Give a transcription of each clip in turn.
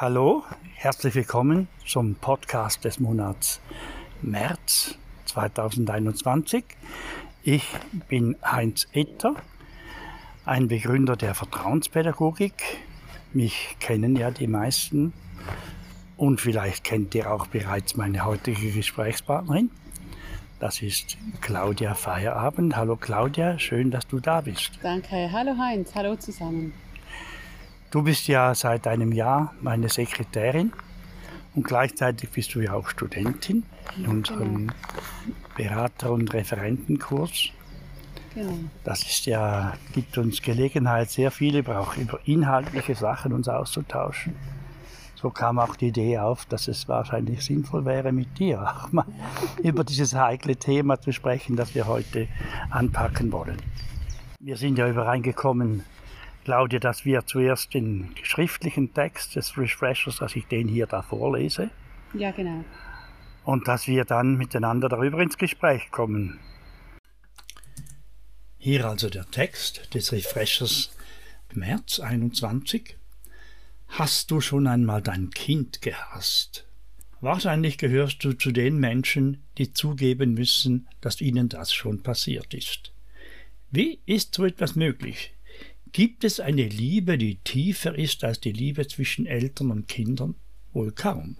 Hallo, herzlich willkommen zum Podcast des Monats März 2021. Ich bin Heinz Etter, ein Begründer der Vertrauenspädagogik. Mich kennen ja die meisten und vielleicht kennt ihr auch bereits meine heutige Gesprächspartnerin. Das ist Claudia Feierabend. Hallo Claudia, schön, dass du da bist. Danke. Hallo Heinz, hallo zusammen. Du bist ja seit einem Jahr meine Sekretärin und gleichzeitig bist du ja auch Studentin in unserem genau. Berater- und Referentenkurs. Genau. Das ist ja, gibt uns Gelegenheit, sehr viele auch über inhaltliche Sachen uns auszutauschen. So kam auch die Idee auf, dass es wahrscheinlich sinnvoll wäre, mit dir auch mal über dieses heikle Thema zu sprechen, das wir heute anpacken wollen. Wir sind ja übereingekommen, Claudia, dass wir zuerst den schriftlichen Text des Refreshers, dass ich den hier da vorlese. Ja, genau. Und dass wir dann miteinander darüber ins Gespräch kommen. Hier also der Text des Refreshers März 21. Hast du schon einmal dein Kind gehasst? Wahrscheinlich gehörst du zu den Menschen, die zugeben müssen, dass ihnen das schon passiert ist. Wie ist so etwas möglich? Gibt es eine Liebe, die tiefer ist als die Liebe zwischen Eltern und Kindern? Wohl kaum.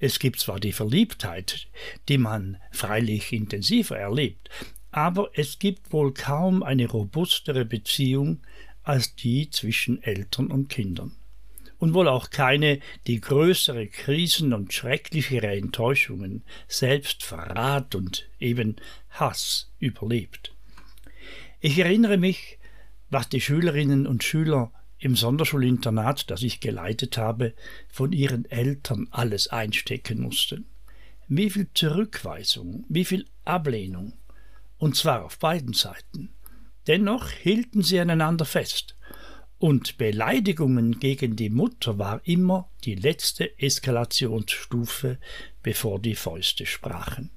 Es gibt zwar die Verliebtheit, die man freilich intensiver erlebt, aber es gibt wohl kaum eine robustere Beziehung als die zwischen Eltern und Kindern. Und wohl auch keine, die größere Krisen und schrecklichere Enttäuschungen, Selbstverrat und eben Hass überlebt. Ich erinnere mich, was die Schülerinnen und Schüler im Sonderschulinternat, das ich geleitet habe, von ihren Eltern alles einstecken mussten. Wie viel Zurückweisung, wie viel Ablehnung, und zwar auf beiden Seiten. Dennoch hielten sie aneinander fest, und Beleidigungen gegen die Mutter war immer die letzte Eskalationsstufe, bevor die Fäuste sprachen.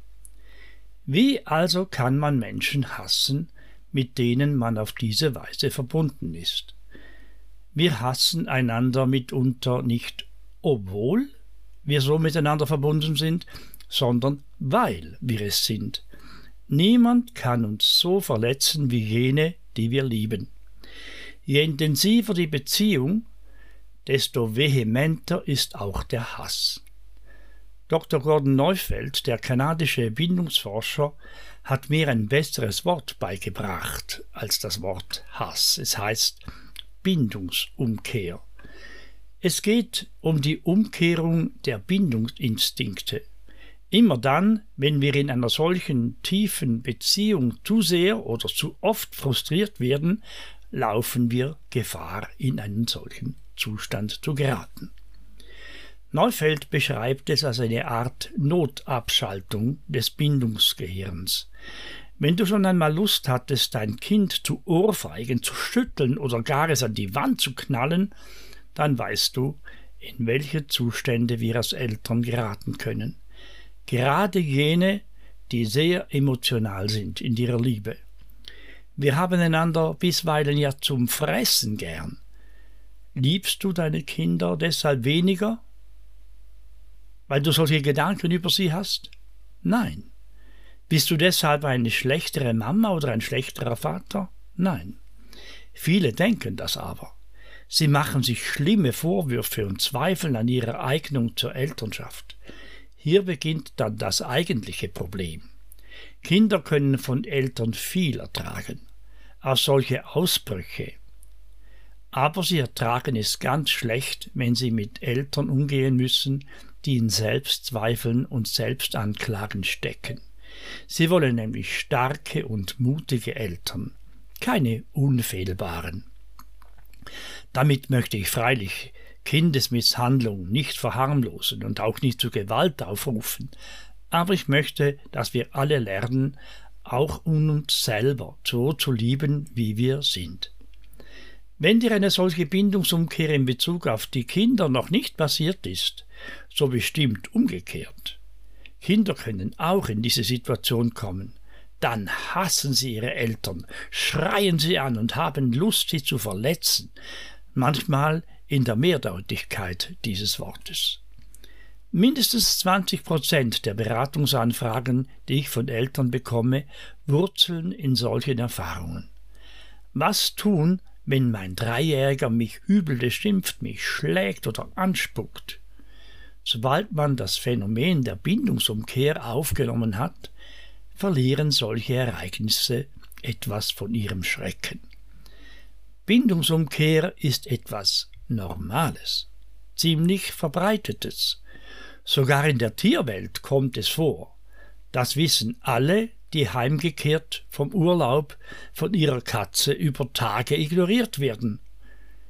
Wie also kann man Menschen hassen, mit denen man auf diese Weise verbunden ist. Wir hassen einander mitunter nicht, obwohl wir so miteinander verbunden sind, sondern weil wir es sind. Niemand kann uns so verletzen wie jene, die wir lieben. Je intensiver die Beziehung, desto vehementer ist auch der Hass. Dr. Gordon Neufeld, der kanadische Bindungsforscher, hat mir ein besseres Wort beigebracht als das Wort Hass. Es heißt Bindungsumkehr. Es geht um die Umkehrung der Bindungsinstinkte. Immer dann, wenn wir in einer solchen tiefen Beziehung zu sehr oder zu oft frustriert werden, laufen wir Gefahr, in einen solchen Zustand zu geraten. Neufeld beschreibt es als eine Art Notabschaltung des Bindungsgehirns. Wenn du schon einmal Lust hattest, dein Kind zu ohrfeigen, zu schütteln oder gar es an die Wand zu knallen, dann weißt du, in welche Zustände wir als Eltern geraten können. Gerade jene, die sehr emotional sind in ihrer Liebe. Wir haben einander bisweilen ja zum Fressen gern. Liebst du deine Kinder deshalb weniger weil du solche Gedanken über sie hast? Nein. Bist du deshalb eine schlechtere Mama oder ein schlechterer Vater? Nein. Viele denken das aber. Sie machen sich schlimme Vorwürfe und zweifeln an ihrer Eignung zur Elternschaft. Hier beginnt dann das eigentliche Problem. Kinder können von Eltern viel ertragen, auch solche Ausbrüche. Aber sie ertragen es ganz schlecht, wenn sie mit Eltern umgehen müssen, die in Selbstzweifeln und Selbstanklagen stecken. Sie wollen nämlich starke und mutige Eltern, keine unfehlbaren. Damit möchte ich freilich Kindesmisshandlung nicht verharmlosen und auch nicht zu Gewalt aufrufen, aber ich möchte, dass wir alle lernen, auch uns selber so zu lieben, wie wir sind. Wenn dir eine solche Bindungsumkehr in Bezug auf die Kinder noch nicht passiert ist, so bestimmt umgekehrt. Kinder können auch in diese Situation kommen. Dann hassen sie ihre Eltern, schreien sie an und haben Lust, sie zu verletzen. Manchmal in der Mehrdeutigkeit dieses Wortes. Mindestens 20 Prozent der Beratungsanfragen, die ich von Eltern bekomme, wurzeln in solchen Erfahrungen. Was tun, wenn mein Dreijähriger mich übel beschimpft, mich schlägt oder anspuckt? Sobald man das Phänomen der Bindungsumkehr aufgenommen hat, verlieren solche Ereignisse etwas von ihrem Schrecken. Bindungsumkehr ist etwas Normales, ziemlich Verbreitetes. Sogar in der Tierwelt kommt es vor. Das wissen alle, die heimgekehrt vom Urlaub von ihrer Katze über Tage ignoriert werden.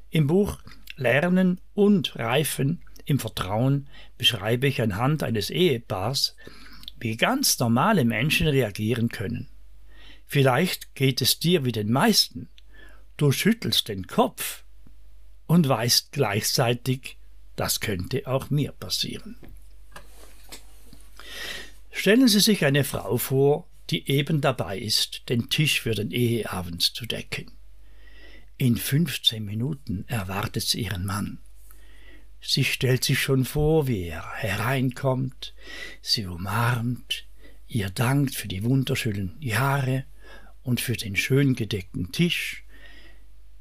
Im Buch Lernen und Reifen im Vertrauen beschreibe ich anhand eines Ehepaars, wie ganz normale Menschen reagieren können. Vielleicht geht es dir wie den meisten. Du schüttelst den Kopf und weißt gleichzeitig, das könnte auch mir passieren. Stellen Sie sich eine Frau vor, die eben dabei ist, den Tisch für den Eheabend zu decken. In 15 Minuten erwartet sie ihren Mann. Sie stellt sich schon vor, wie er hereinkommt, sie umarmt, ihr dankt für die wunderschönen Jahre und für den schön gedeckten Tisch,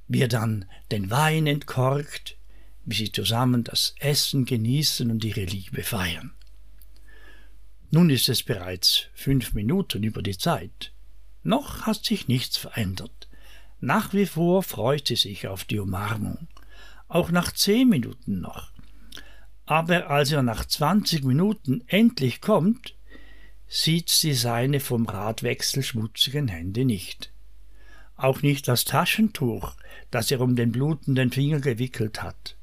wie er dann den Wein entkorkt, wie sie zusammen das Essen genießen und ihre Liebe feiern. Nun ist es bereits fünf Minuten über die Zeit. Noch hat sich nichts verändert. Nach wie vor freut sie sich auf die Umarmung. Auch nach zehn Minuten noch. Aber als er nach zwanzig Minuten endlich kommt, sieht sie seine vom Radwechsel schmutzigen Hände nicht. Auch nicht das Taschentuch, das er um den blutenden Finger gewickelt hat.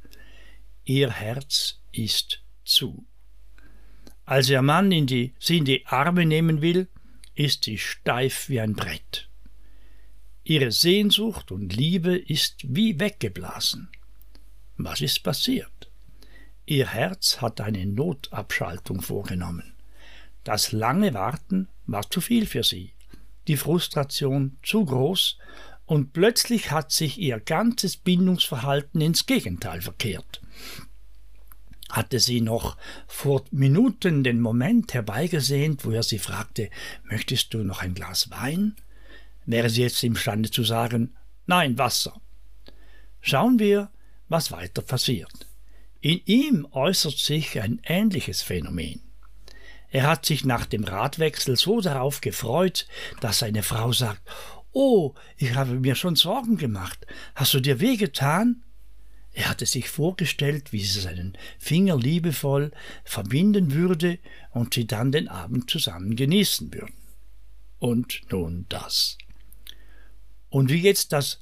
Ihr Herz ist zu. Als ihr Mann in die, sie in die Arme nehmen will, ist sie steif wie ein Brett. Ihre Sehnsucht und Liebe ist wie weggeblasen. Was ist passiert? Ihr Herz hat eine Notabschaltung vorgenommen. Das lange Warten war zu viel für sie, die Frustration zu groß, und plötzlich hat sich ihr ganzes Bindungsverhalten ins Gegenteil verkehrt hatte sie noch vor Minuten den Moment herbeigesehnt, wo er sie fragte, möchtest du noch ein Glas Wein? Wäre sie jetzt imstande zu sagen, nein, Wasser. Schauen wir, was weiter passiert. In ihm äußert sich ein ähnliches Phänomen. Er hat sich nach dem Radwechsel so darauf gefreut, dass seine Frau sagt, Oh, ich habe mir schon Sorgen gemacht. Hast du dir wehgetan? Er hatte sich vorgestellt, wie sie seinen Finger liebevoll verbinden würde und sie dann den Abend zusammen genießen würden. Und nun das. Und wie jetzt das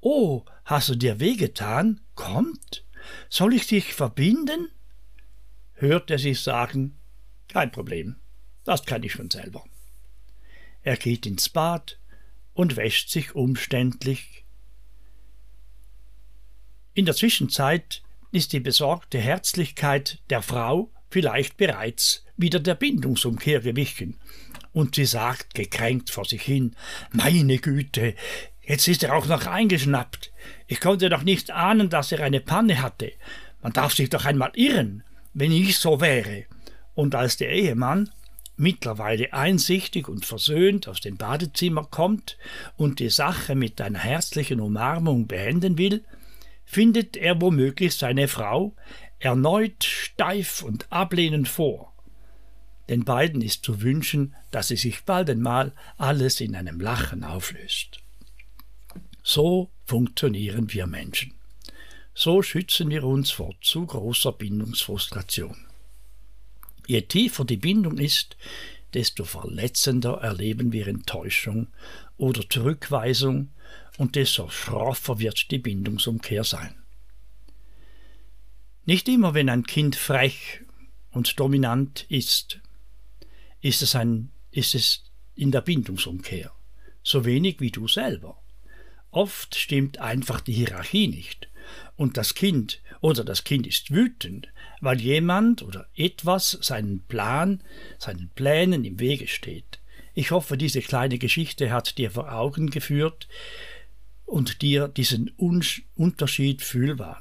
Oh, hast du dir wehgetan? kommt? Soll ich dich verbinden? hört er sich sagen, kein Problem, das kann ich schon selber. Er geht ins Bad und wäscht sich umständlich in der Zwischenzeit ist die besorgte Herzlichkeit der Frau vielleicht bereits wieder der Bindungsumkehr gewichen, und sie sagt gekränkt vor sich hin Meine Güte, jetzt ist er auch noch eingeschnappt. Ich konnte doch nicht ahnen, dass er eine Panne hatte. Man darf sich doch einmal irren, wenn ich so wäre. Und als der Ehemann, mittlerweile einsichtig und versöhnt aus dem Badezimmer kommt und die Sache mit einer herzlichen Umarmung beenden will, findet er womöglich seine Frau erneut steif und ablehnend vor. Den beiden ist zu wünschen, dass sie sich bald einmal alles in einem Lachen auflöst. So funktionieren wir Menschen. So schützen wir uns vor zu großer Bindungsfrustration. Je tiefer die Bindung ist, desto verletzender erleben wir Enttäuschung oder Zurückweisung und desto schroffer wird die Bindungsumkehr sein. Nicht immer, wenn ein Kind frech und dominant ist, ist es, ein, ist es in der Bindungsumkehr, so wenig wie du selber. Oft stimmt einfach die Hierarchie nicht und das Kind oder das Kind ist wütend, weil jemand oder etwas seinen Plan, seinen Plänen im Wege steht. Ich hoffe, diese kleine Geschichte hat dir vor Augen geführt und dir diesen Un Unterschied fühlbar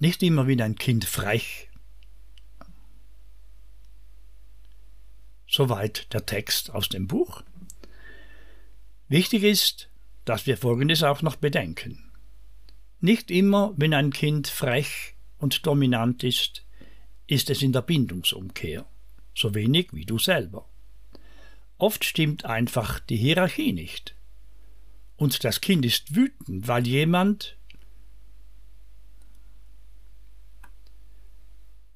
Nicht immer wie ein Kind frech. Soweit der Text aus dem Buch. Wichtig ist, dass wir Folgendes auch noch bedenken. Nicht immer, wenn ein Kind frech und dominant ist, ist es in der Bindungsumkehr, so wenig wie du selber. Oft stimmt einfach die Hierarchie nicht. Und das Kind ist wütend, weil jemand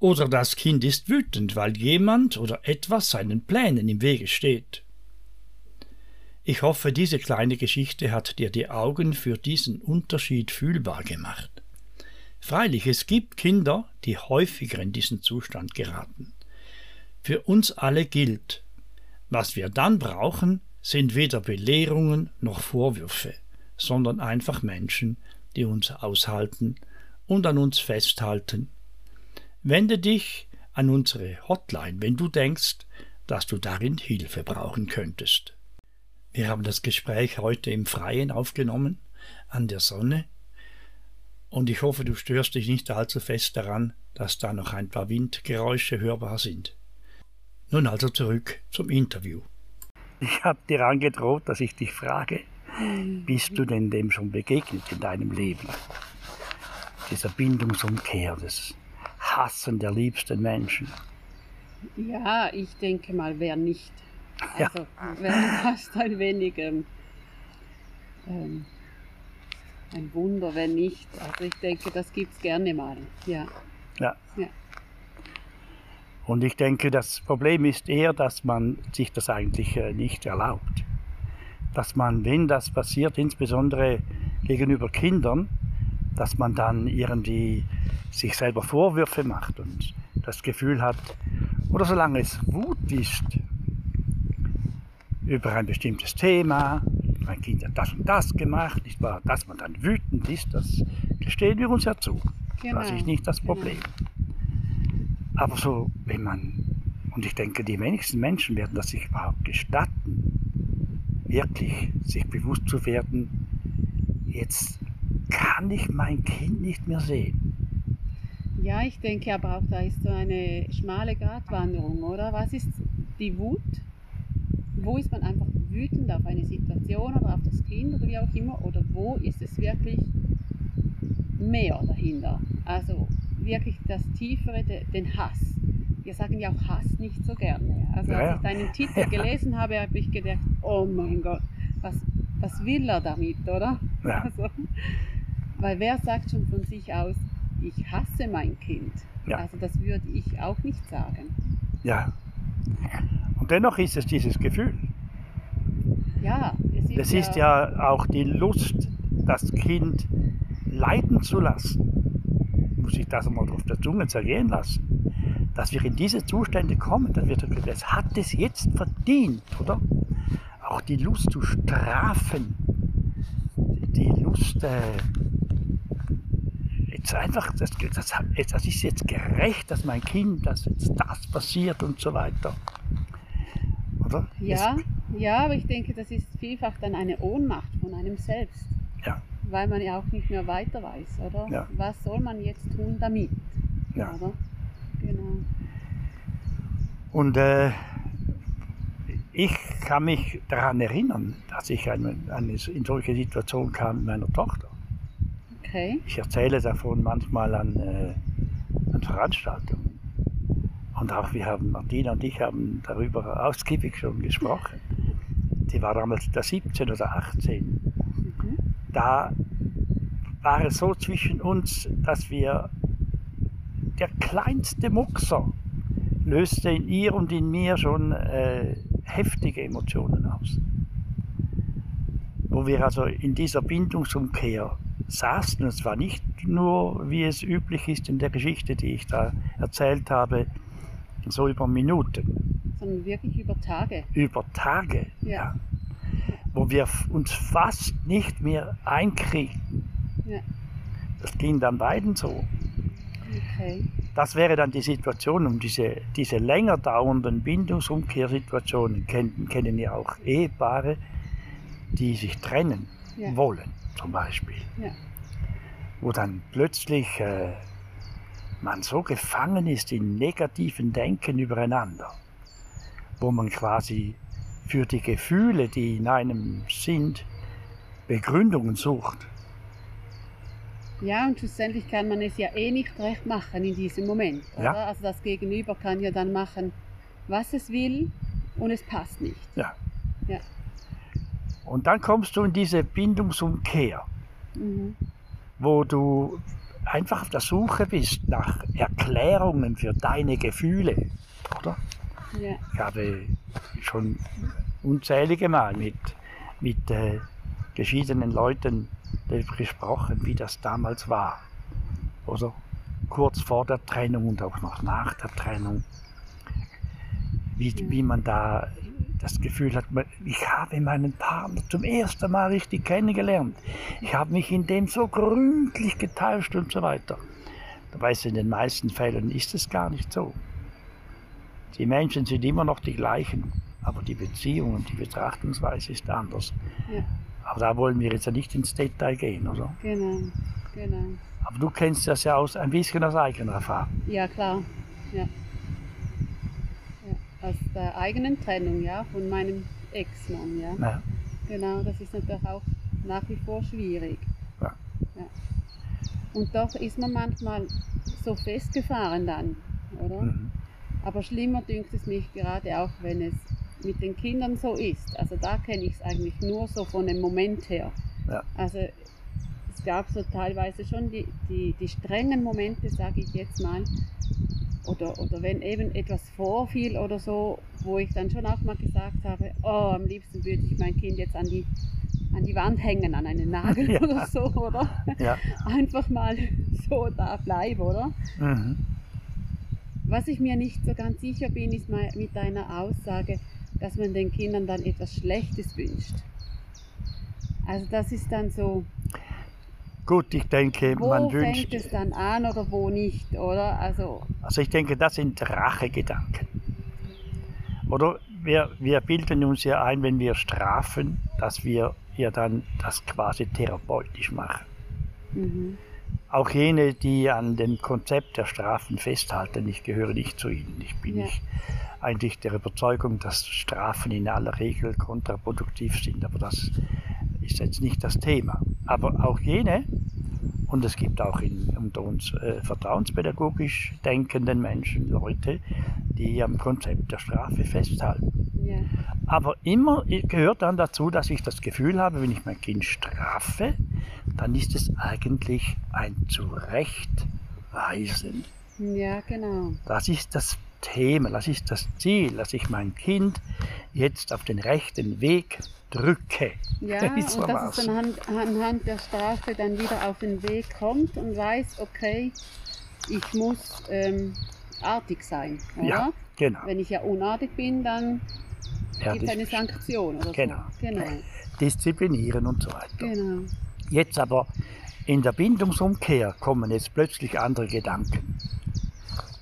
Oder das Kind ist wütend, weil jemand oder etwas seinen Plänen im Wege steht. Ich hoffe, diese kleine Geschichte hat dir die Augen für diesen Unterschied fühlbar gemacht. Freilich, es gibt Kinder, die häufiger in diesen Zustand geraten. Für uns alle gilt, was wir dann brauchen, sind weder Belehrungen noch Vorwürfe, sondern einfach Menschen, die uns aushalten und an uns festhalten Wende dich an unsere Hotline, wenn du denkst, dass du darin Hilfe brauchen könntest. Wir haben das Gespräch heute im Freien aufgenommen, an der Sonne, und ich hoffe, du störst dich nicht allzu fest daran, dass da noch ein paar Windgeräusche hörbar sind. Nun also zurück zum Interview. Ich habe dir angedroht, dass ich dich frage, bist du denn dem schon begegnet in deinem Leben? Dieser Bindungsumkehr des Hassen der liebsten Menschen. Ja, ich denke mal, wer nicht. Also ja. wäre fast ein wenig ähm, ähm, ein Wunder, wenn nicht. Also ich denke, das gibt es gerne mal. Ja. ja. ja. Und ich denke, das Problem ist eher, dass man sich das eigentlich äh, nicht erlaubt. Dass man, wenn das passiert, insbesondere gegenüber Kindern, dass man dann irgendwie sich selber Vorwürfe macht und das Gefühl hat, oder solange es Wut ist über ein bestimmtes Thema, mein Kind hat das und das gemacht, nicht wahr, dass man dann wütend ist, das gestehen wir uns ja zu. Genau. Das ist nicht das genau. Problem. Aber so, wenn man, und ich denke, die wenigsten Menschen werden das sich überhaupt gestatten, wirklich sich bewusst zu werden, jetzt kann ich mein Kind nicht mehr sehen. Ja, ich denke aber auch, da ist so eine schmale Gratwanderung, oder? Was ist die Wut? Wo ist man einfach wütend auf eine Situation oder auf das Kind oder wie auch immer? Oder wo ist es wirklich mehr dahinter? Also wirklich das Tiefere, den Hass. Wir sagen ja auch Hass nicht so gerne. Also als ich deinen Titel gelesen habe, habe ich gedacht, oh mein Gott, was, was will er damit, oder? Ja. Also, weil wer sagt schon von sich aus, ich hasse mein Kind. Ja. Also das würde ich auch nicht sagen. Ja. Und dennoch ist es dieses Gefühl. Ja, es ist, das ist ja, ja auch die Lust, das Kind leiden zu lassen. Muss ich das einmal auf der Zunge zergehen lassen. Dass wir in diese Zustände kommen, dann wird es hat es jetzt verdient, oder? Auch die Lust zu strafen, die Lust, äh, jetzt einfach, das, das, das ist jetzt gerecht, dass mein Kind, dass jetzt das passiert und so weiter. Oder? Ja, es, ja, aber ich denke, das ist vielfach dann eine Ohnmacht von einem selbst. Ja. Weil man ja auch nicht mehr weiter weiß, oder? Ja. Was soll man jetzt tun damit? Ja. Oder? Genau. Und äh, ich kann mich daran erinnern, dass ich eine, eine, in solche Situation kam mit meiner Tochter. Okay. Ich erzähle davon manchmal an, äh, an Veranstaltungen. Und auch wir haben, Martina und ich haben darüber ausgiebig schon gesprochen. Die war damals da 17 oder 18. Mhm. Da war es so zwischen uns, dass wir der kleinste Muxer löste in ihr und in mir schon äh, heftige Emotionen aus. Wo wir also in dieser Bindungsumkehr saßen. Und es war nicht nur, wie es üblich ist in der Geschichte, die ich da erzählt habe, so über Minuten. Sondern wirklich über Tage. Über Tage, ja. ja. Wo wir uns fast nicht mehr einkriegten. Ja. Das ging dann beiden so. Okay. das wäre dann die Situation, um diese, diese länger dauernden Bindungsumkehrsituationen kennen, kennen ja auch Ehepaare, die sich trennen Ja. wollen, zum Beispiel. Ja. Wo dann plötzlich äh, man so gefangen ist in negativen Denken übereinander, wo man quasi für die Gefühle, die in einem sind, Begründungen sucht. Ja, und schlussendlich kann man es ja eh nicht recht machen in diesem Moment. Ja. Also das Gegenüber kann ja dann machen, was es will und es passt nicht. Ja. Ja. Und dann kommst du in diese Bindungsumkehr, Mhm. wo du einfach auf der Suche bist nach Erklärungen für deine Gefühle, oder? Ja. Ich habe schon unzählige Mal mit, mit äh, verschiedenen Leuten darüber gesprochen, wie das damals war. Oder kurz vor der Trennung und auch noch nach der Trennung. Wie, Ja. wie man da das Gefühl hat, man- ich habe meinen Partner zum ersten Mal richtig kennengelernt. Ich habe mich in dem so gründlich getäuscht und so weiter. Dabei ist in den meisten Fällen ist es gar nicht so. Die Menschen sind immer noch die gleichen, aber die Beziehung und die Betrachtungsweise ist anders. Ja. Aber da wollen wir jetzt ja nicht ins Detail gehen, oder? Genau, genau. Aber du kennst das ja aus, ein bisschen aus eigener Erfahrung. Ja, klar. Ja. Aus der eigenen Trennung, ja, von meinem Ex-Mann, ja. Ja. Genau, das ist natürlich auch nach wie vor schwierig. Ja. Ja. Und doch ist man manchmal so festgefahren dann, oder? Mhm. Aber schlimmer dünkt es mich gerade auch, wenn es mit den Kindern so ist. Also da kenne ich es eigentlich nur so von dem Moment her. Ja. Also es gab so teilweise schon die, die, die strengen Momente, sage ich jetzt mal, oder, oder wenn eben etwas vorfiel oder so, wo ich dann schon auch mal gesagt habe, oh, am liebsten würde ich mein Kind jetzt an die, an die Wand hängen, an einen Nagel Ja. oder so, oder? Ja. Einfach mal so da bleiben, oder? Mhm. Was ich mir nicht so ganz sicher bin, ist mal mit deiner Aussage, dass man den Kindern dann etwas Schlechtes wünscht. Also das ist dann so, Gut, ich denke, wo man fängt wünscht. es dann an oder wo nicht, oder? Also, Also ich denke, das sind Rachegedanken. Oder wir, wir bilden uns ja ein, wenn wir strafen, dass wir ja dann das quasi therapeutisch machen. mhm. Auch jene, die an dem Konzept der Strafen festhalten, ich gehöre nicht zu ihnen. Ich bin Ja. nicht eigentlich der Überzeugung, dass Strafen in aller Regel kontraproduktiv sind, aber das ist jetzt nicht das Thema. Aber auch jene, und es gibt auch in, unter uns äh, vertrauenspädagogisch denkenden Menschen Leute, die am Konzept der Strafe festhalten. ja, Aber immer gehört dann dazu, dass ich das Gefühl habe, wenn ich mein Kind strafe, dann ist es eigentlich ein Zurechtweisen. ja, genau. Das ist das Thema, das ist das Ziel, dass ich mein Kind jetzt auf den rechten Weg drücke. Ja, und dass es anhand, anhand der Strafe dann wieder auf den Weg kommt und weiß, okay, ich muss ähm, artig sein, oder? Ja, genau. Wenn ich ja unartig bin, dann Ja, gibt es eine Sanktion oder Genau. so. Genau, Disziplinieren und so weiter. genau. Jetzt aber in der Bindungsumkehr kommen jetzt plötzlich andere Gedanken.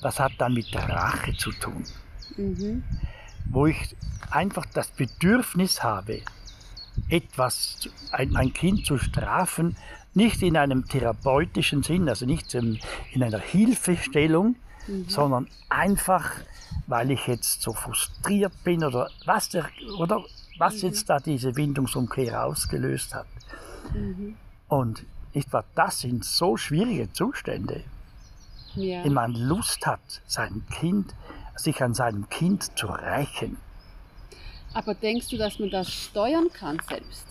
Das hat dann mit Rache zu tun. Mhm. wo ich einfach das Bedürfnis habe, etwas, ein, ein Kind zu strafen, nicht in einem therapeutischen Sinn, also nicht in, in einer Hilfestellung, Mhm. sondern einfach, weil ich jetzt so frustriert bin oder was, der, oder was jetzt da diese Bindungsumkehr ausgelöst hat. Mhm. Und nicht wahr, das sind so schwierige Zustände, Ja. wenn man Lust hat, sein Kind, sich an seinem Kind zu rächen. Aber denkst du, dass man das steuern kann selbst?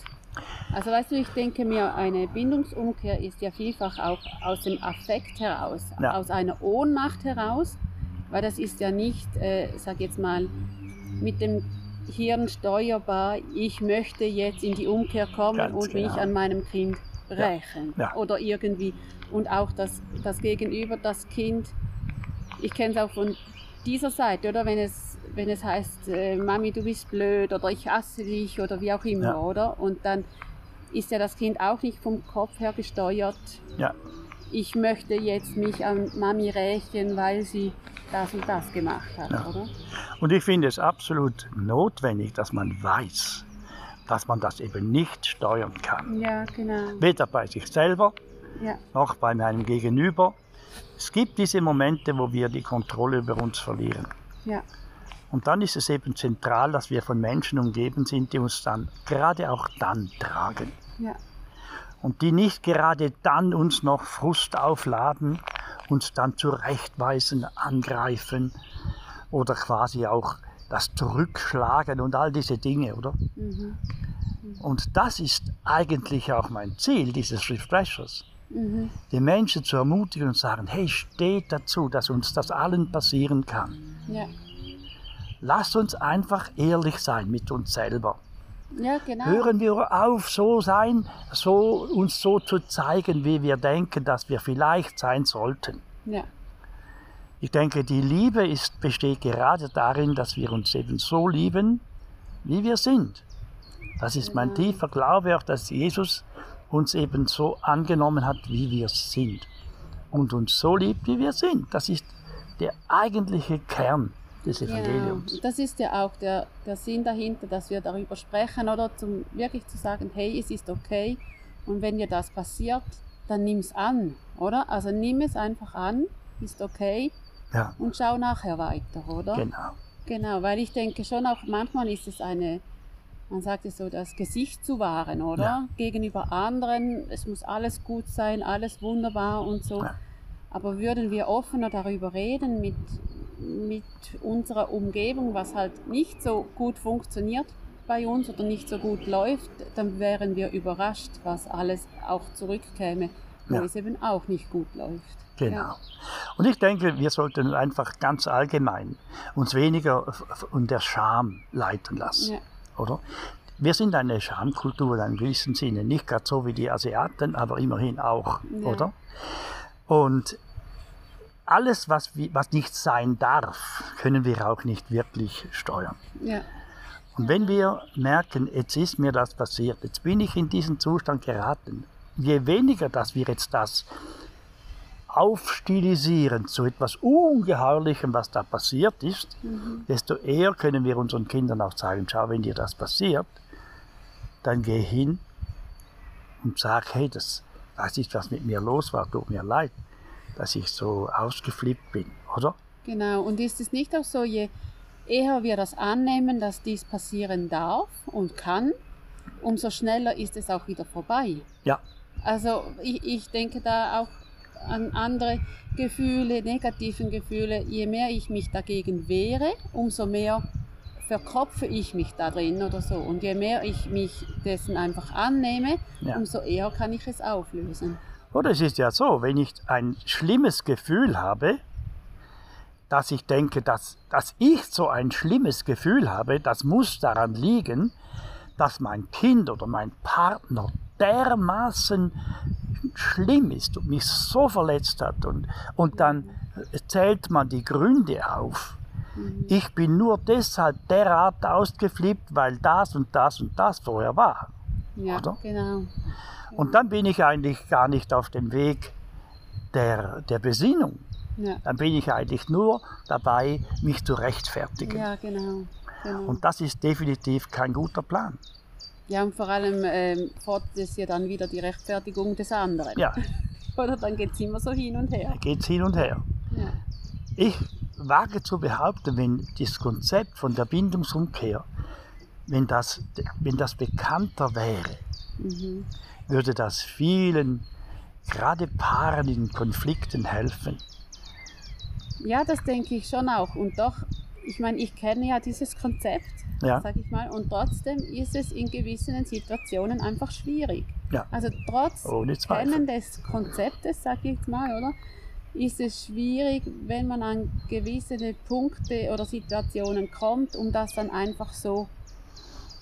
Also weißt du, ich denke mir, eine Bindungsumkehr ist ja vielfach auch aus dem Affekt heraus, Ja. aus einer Ohnmacht heraus, weil das ist ja nicht, äh, sag jetzt mal, mit dem Hirn steuerbar, ich möchte jetzt in die Umkehr kommen Ganz und mich genau. an meinem Kind rächen. Ja. Oder irgendwie. Und auch das, das Gegenüber, das Kind, ich kenne es auch von dieser Seite, oder? Wenn es, wenn es heißt, äh, Mami, du bist blöd oder ich hasse dich oder wie auch immer, Ja. oder? Und dann ist ja das Kind auch nicht vom Kopf her gesteuert, Ja. ich möchte jetzt mich an Mami rächen, weil sie das und das gemacht hat, Ja. oder? Und ich finde es absolut notwendig, dass man weiß, dass man das eben nicht steuern kann. Ja, genau. Weder bei sich selber Ja, noch bei meinem Gegenüber. Es gibt diese Momente, wo wir die Kontrolle über uns verlieren. ja, Und dann ist es eben zentral, dass wir von Menschen umgeben sind, die uns dann gerade auch dann tragen. ja, Und die nicht gerade dann uns noch Frust aufladen, uns dann zurechtweisen, angreifen oder quasi auch das Zurückschlagen und all diese Dinge, oder? mhm. Und das ist eigentlich auch mein Ziel dieses Refreshers. Mhm. Die Menschen zu ermutigen und sagen, hey, steht dazu, dass uns das allen passieren kann. ja, Lasst uns einfach ehrlich sein mit uns selber. ja, genau. Hören wir auf, so sein, so, uns so zu zeigen, wie wir denken, dass wir vielleicht sein sollten. Ja, Ich denke, die Liebe ist, besteht gerade darin, dass wir uns eben so lieben, wie wir sind. Das ist mein tiefer Glaube auch, dass Jesus uns eben so angenommen hat, wie wir sind. Und uns so liebt, wie wir sind. Das ist der eigentliche Kern des. Evangeliums. Und Das ist ja auch der, der Sinn dahinter, dass wir darüber sprechen oder zum wirklich zu sagen, hey, es ist okay. Und wenn dir das passiert, dann nimm es an, oder? Also nimm es einfach an, ist okay Ja, und schau nachher weiter, oder? genau. Genau, weil ich denke schon auch manchmal ist es eine, man sagt es so, das Gesicht zu wahren, oder? Ja. Gegenüber anderen, es muss alles gut sein, alles wunderbar und so. Ja. Aber würden wir offener darüber reden mit, mit unserer Umgebung, was halt nicht so gut funktioniert bei uns oder nicht so gut läuft, dann wären wir überrascht, was alles auch zurückkäme, wo Ja. es eben auch nicht gut läuft. Genau. Und ich denke, wir sollten einfach ganz allgemein uns weniger von der Scham leiten lassen, Ja. Oder? Wir sind eine Schamkultur in einem gewissen Sinne, nicht gerade so wie die Asiaten, aber immerhin auch, Ja. oder? Und alles, was, was nicht sein darf, können wir auch nicht wirklich steuern. Ja, Und wenn wir merken, jetzt ist mir das passiert, jetzt bin ich in diesen Zustand geraten, je weniger, dass wir jetzt das aufstilisieren zu etwas Ungeheuerlichem, was da passiert ist, desto eher können wir unseren Kindern auch sagen, schau, wenn dir das passiert, dann geh hin und sag, hey, das weiß nicht, was mit mir los war, tut mir leid, dass ich so ausgeflippt bin, oder? Genau, und ist es nicht auch so, je eher wir das annehmen, dass dies passieren darf und kann, umso schneller ist es auch wieder vorbei. Ja, Also ich, ich denke da auch an andere Gefühle, negativen Gefühle. Je mehr ich mich dagegen wehre, umso mehr verkopfe ich mich da drin oder so. Und je mehr ich mich dessen einfach annehme, Ja. umso eher kann ich es auflösen. Oder es ist ja so, wenn ich ein schlimmes Gefühl habe, dass ich denke, dass, dass ich so ein schlimmes Gefühl habe, das muss daran liegen, dass mein Kind oder mein Partner dermaßen schlimm ist und mich so verletzt hat. Und, und dann zählt man die Gründe auf. Ich bin nur deshalb derart ausgeflippt, weil das und das und das vorher war. Ja, Oder? genau. Und dann bin ich eigentlich gar nicht auf dem Weg der, der Besinnung. Ja, Dann bin ich eigentlich nur dabei, mich zu rechtfertigen. ja genau. genau. Und das ist definitiv kein guter Plan. Ja, und vor allem ähm, fordert es ja dann wieder die Rechtfertigung des anderen. Ja, Oder dann geht es immer so hin und her. da geht's hin und her. Ja, Ich wage zu behaupten, wenn das Konzept von der Bindungsumkehr, wenn das, wenn das bekannter wäre, mhm. würde das vielen, gerade Paaren in Konflikten helfen. ja das denke ich schon auch. Und doch, ich meine, ich kenne ja dieses Konzept, Ja, sag ich mal, und trotzdem ist es in gewissen Situationen einfach schwierig. Ja. Also trotz Zweifel. Kennen des Konzeptes, sag ich jetzt mal, oder? Ist es schwierig, wenn man an gewisse Punkte oder Situationen kommt, um das dann einfach so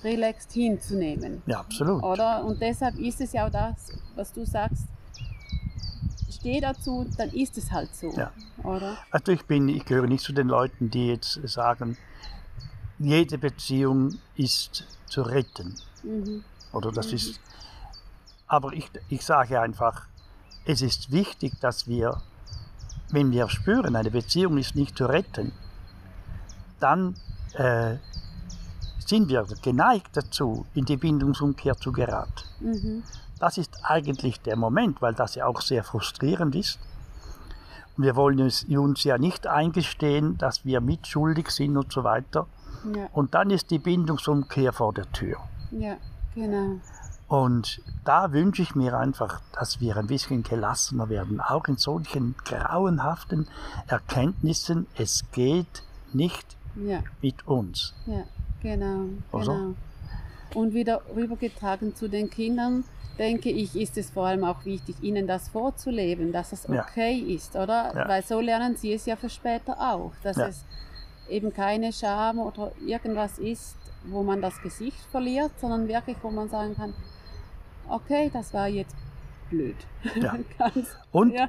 relaxed hinzunehmen. Ja, absolut. Oder? Und deshalb ist es ja auch das, was du sagst, steh dazu, dann ist es halt so. Ja. Oder? Also ich bin, ich gehöre nicht zu den Leuten, die jetzt sagen, jede Beziehung ist zu retten. Mhm. Oder das Mhm. ist. Aber ich, ich sage einfach, es ist wichtig, dass wir, wenn wir spüren, eine Beziehung ist nicht zu retten, dann äh, sind wir geneigt dazu, in die Bindungsumkehr zu geraten. Mhm. Das ist eigentlich der Moment, weil das ja auch sehr frustrierend ist. Und wir wollen uns, uns ja nicht eingestehen, dass wir mitschuldig sind und so weiter. Ja, Und dann ist die Bindungsumkehr vor der Tür. ja, genau. Und da wünsche ich mir einfach, dass wir ein bisschen gelassener werden, auch in solchen grauenhaften Erkenntnissen. Es geht nicht Ja, mit uns. ja, genau, Also? genau. Und wieder rübergetragen zu den Kindern, denke ich, ist es vor allem auch wichtig, ihnen das vorzuleben, dass es Ja. okay ist, oder? Ja. Weil so lernen sie es ja für später auch, dass Ja. es eben keine Scham oder irgendwas ist, wo man das Gesicht verliert, sondern wirklich, wo man sagen kann, okay, das war jetzt blöd. Ja. Ganz, Und ja.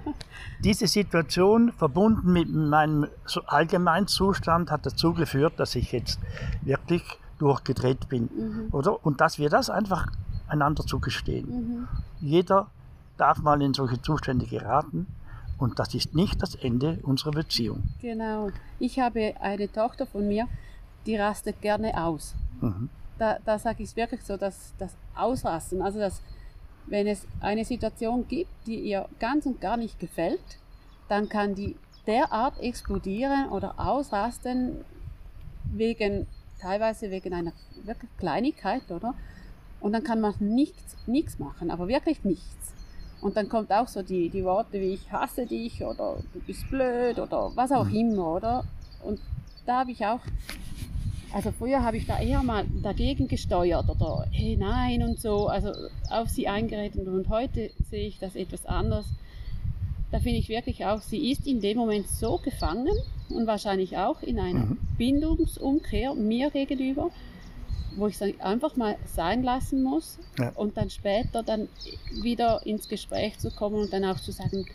diese Situation verbunden mit meinem Allgemeinzustand hat dazu geführt, dass ich jetzt wirklich durchgedreht bin. Mhm. Oder? Und dass wir das einfach einander zugestehen. Mhm. Jeder darf mal in solche Zustände geraten und das ist nicht das Ende unserer Beziehung. Genau. Ich habe eine Tochter von mir, die rastet gerne aus. Mhm. Da, da sage ich es wirklich so, dass das Ausrasten, also dass wenn es eine Situation gibt, die ihr ganz und gar nicht gefällt, dann kann die derart explodieren oder ausrasten wegen teilweise wegen einer wirklich Kleinigkeit, oder? Und dann kann man nichts, nichts machen, aber wirklich nichts. Und dann kommt auch so die, die Worte wie ich hasse dich oder du bist blöd oder was auch immer, oder? Und da habe ich auch, also früher habe ich da eher mal dagegen gesteuert oder hey nein und so, also auf sie eingeredet und heute sehe ich das etwas anders. Da finde ich wirklich auch, sie ist in dem Moment so gefangen und wahrscheinlich auch in einer Mhm. Bindungsumkehr mir gegenüber, wo ich es einfach mal sein lassen muss Ja. und dann später dann wieder ins Gespräch zu kommen und dann auch zu sagen,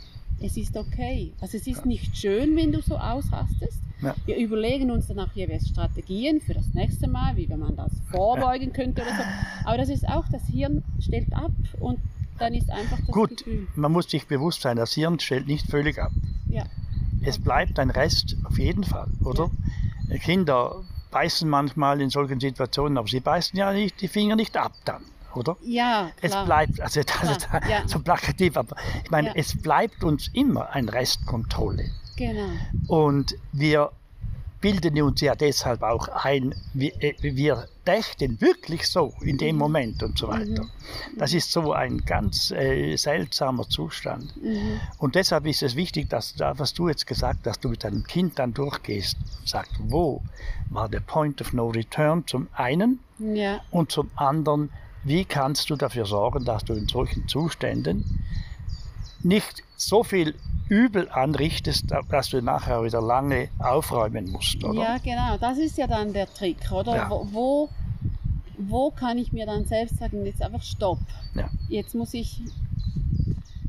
es ist okay. Also es ist nicht schön, wenn du so ausrastest. Ja. Wir überlegen uns dann auch jeweils Strategien für das nächste Mal, wie man das vorbeugen könnte oder so. Aber das ist auch, das Hirn stellt ab und dann ist einfach das Gut, Gefühl. man muss sich bewusst sein, das Hirn stellt nicht völlig ab. Ja, Es bleibt ein Rest auf jeden Fall, oder? Kinder beißen manchmal in solchen Situationen, aber sie beißen ja nicht die Finger nicht ab dann, oder? ja Es klar. bleibt, also das Klar, ist ja. so plakativ, aber ich meine, Ja. es bleibt uns immer ein Restkontrolle. Genau. Und wir bilden uns ja deshalb auch ein, wir, äh, wir dächten wirklich so in dem Moment und so weiter. Das ist so ein ganz äh, seltsamer Zustand. Mhm. Und deshalb ist es wichtig, dass da, was du jetzt gesagt hast, dass du mit deinem Kind dann durchgehst, sagst, wo war der Point of No Return zum einen Ja, und zum anderen, wie kannst du dafür sorgen, dass du in solchen Zuständen nicht so viel Übel anrichtest, dass du nachher wieder lange aufräumen musst, oder? ja, genau. Das ist ja dann der Trick, oder? Ja. Wo, wo, kann ich mir dann selbst sagen, jetzt einfach Stopp. Ja. Jetzt muss ich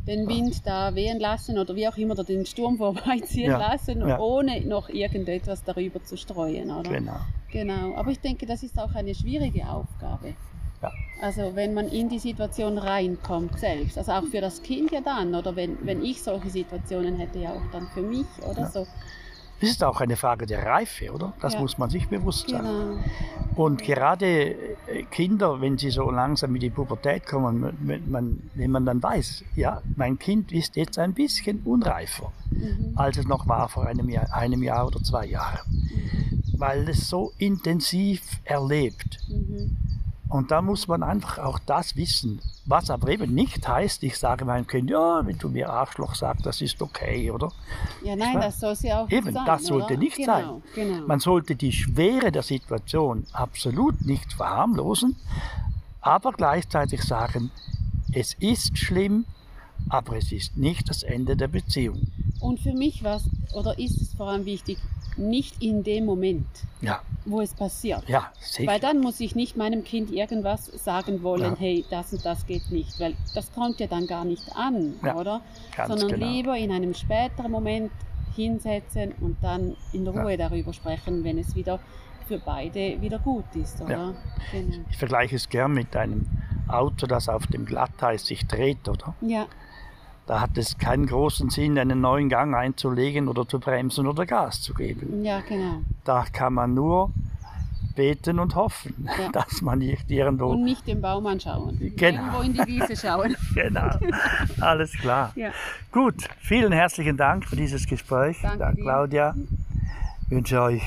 den Wind da wehen lassen oder wie auch immer, oder den Sturm vorbeiziehen Ja, lassen, ja. ohne noch irgendetwas darüber zu streuen, oder? Genau. Genau, aber ich denke, das ist auch eine schwierige Aufgabe. Ja. Also wenn man in die Situation reinkommt selbst, also auch für das Kind ja dann, oder wenn, wenn ich solche Situationen hätte, ja auch dann für mich oder Ja. so. Es ist auch eine Frage der Reife, oder? Das Ja. muss man sich bewusst sein. Genau. Und gerade äh, Kinder, wenn sie so langsam in die Pubertät kommen, wenn man, wenn man dann weiß, ja, mein Kind ist jetzt ein bisschen unreifer, Mhm. als es noch war vor einem Jahr, einem Jahr oder zwei Jahren, weil es so intensiv erlebt. Mhm. Und da muss man einfach auch das wissen, was aber eben nicht heißt, ich sage meinem Kind, ja, wenn du mir Arschloch sagst, das ist okay, oder? Ja, nein, weiß. das soll sie auch Eben, nicht sein. das sollte oder? nicht genau, sein. Genau. Man sollte die Schwere der Situation absolut nicht verharmlosen, aber gleichzeitig sagen, es ist schlimm, aber es ist nicht das Ende der Beziehung. Und für mich war es, oder ist es vor allem wichtig, nicht in dem Moment, Ja, wo es passiert. ja, sicher. Weil dann muss ich nicht meinem Kind irgendwas sagen wollen, Ja. hey, das und das geht nicht, weil das kommt ja dann gar nicht an, Ja, oder? Ganz Sondern genau. lieber in einem späteren Moment hinsetzen und dann in Ruhe darüber sprechen, wenn es wieder für beide wieder gut ist, oder? Genau. Ich vergleiche es gern mit einem Auto, das auf dem Glatteis sich dreht, oder? Ja, Da hat es keinen großen Sinn, einen neuen Gang einzulegen oder zu bremsen oder Gas zu geben. Ja, genau. Da kann man nur beten und hoffen, Ja. dass man nicht irgendwo. Und nicht den Baum anschauen. Genau. Irgendwo in die Wiese schauen. genau, alles klar. Ja. Gut, vielen herzlichen Dank für dieses Gespräch, Danke da dir. Claudia. Ich wünsche euch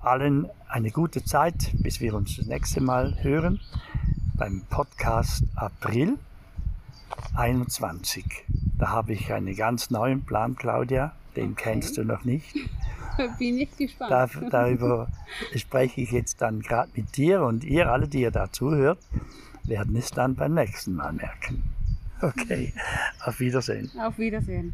allen eine gute Zeit, bis wir uns das nächste Mal hören beim Podcast April 21. Da habe ich einen ganz neuen Plan, Claudia. Den kennst du noch nicht. Bin ich gespannt. Da, darüber spreche ich jetzt dann gerade mit dir und ihr alle, die ihr da zuhört, werden es dann beim nächsten Mal merken. Okay, auf Wiedersehen. Auf Wiedersehen.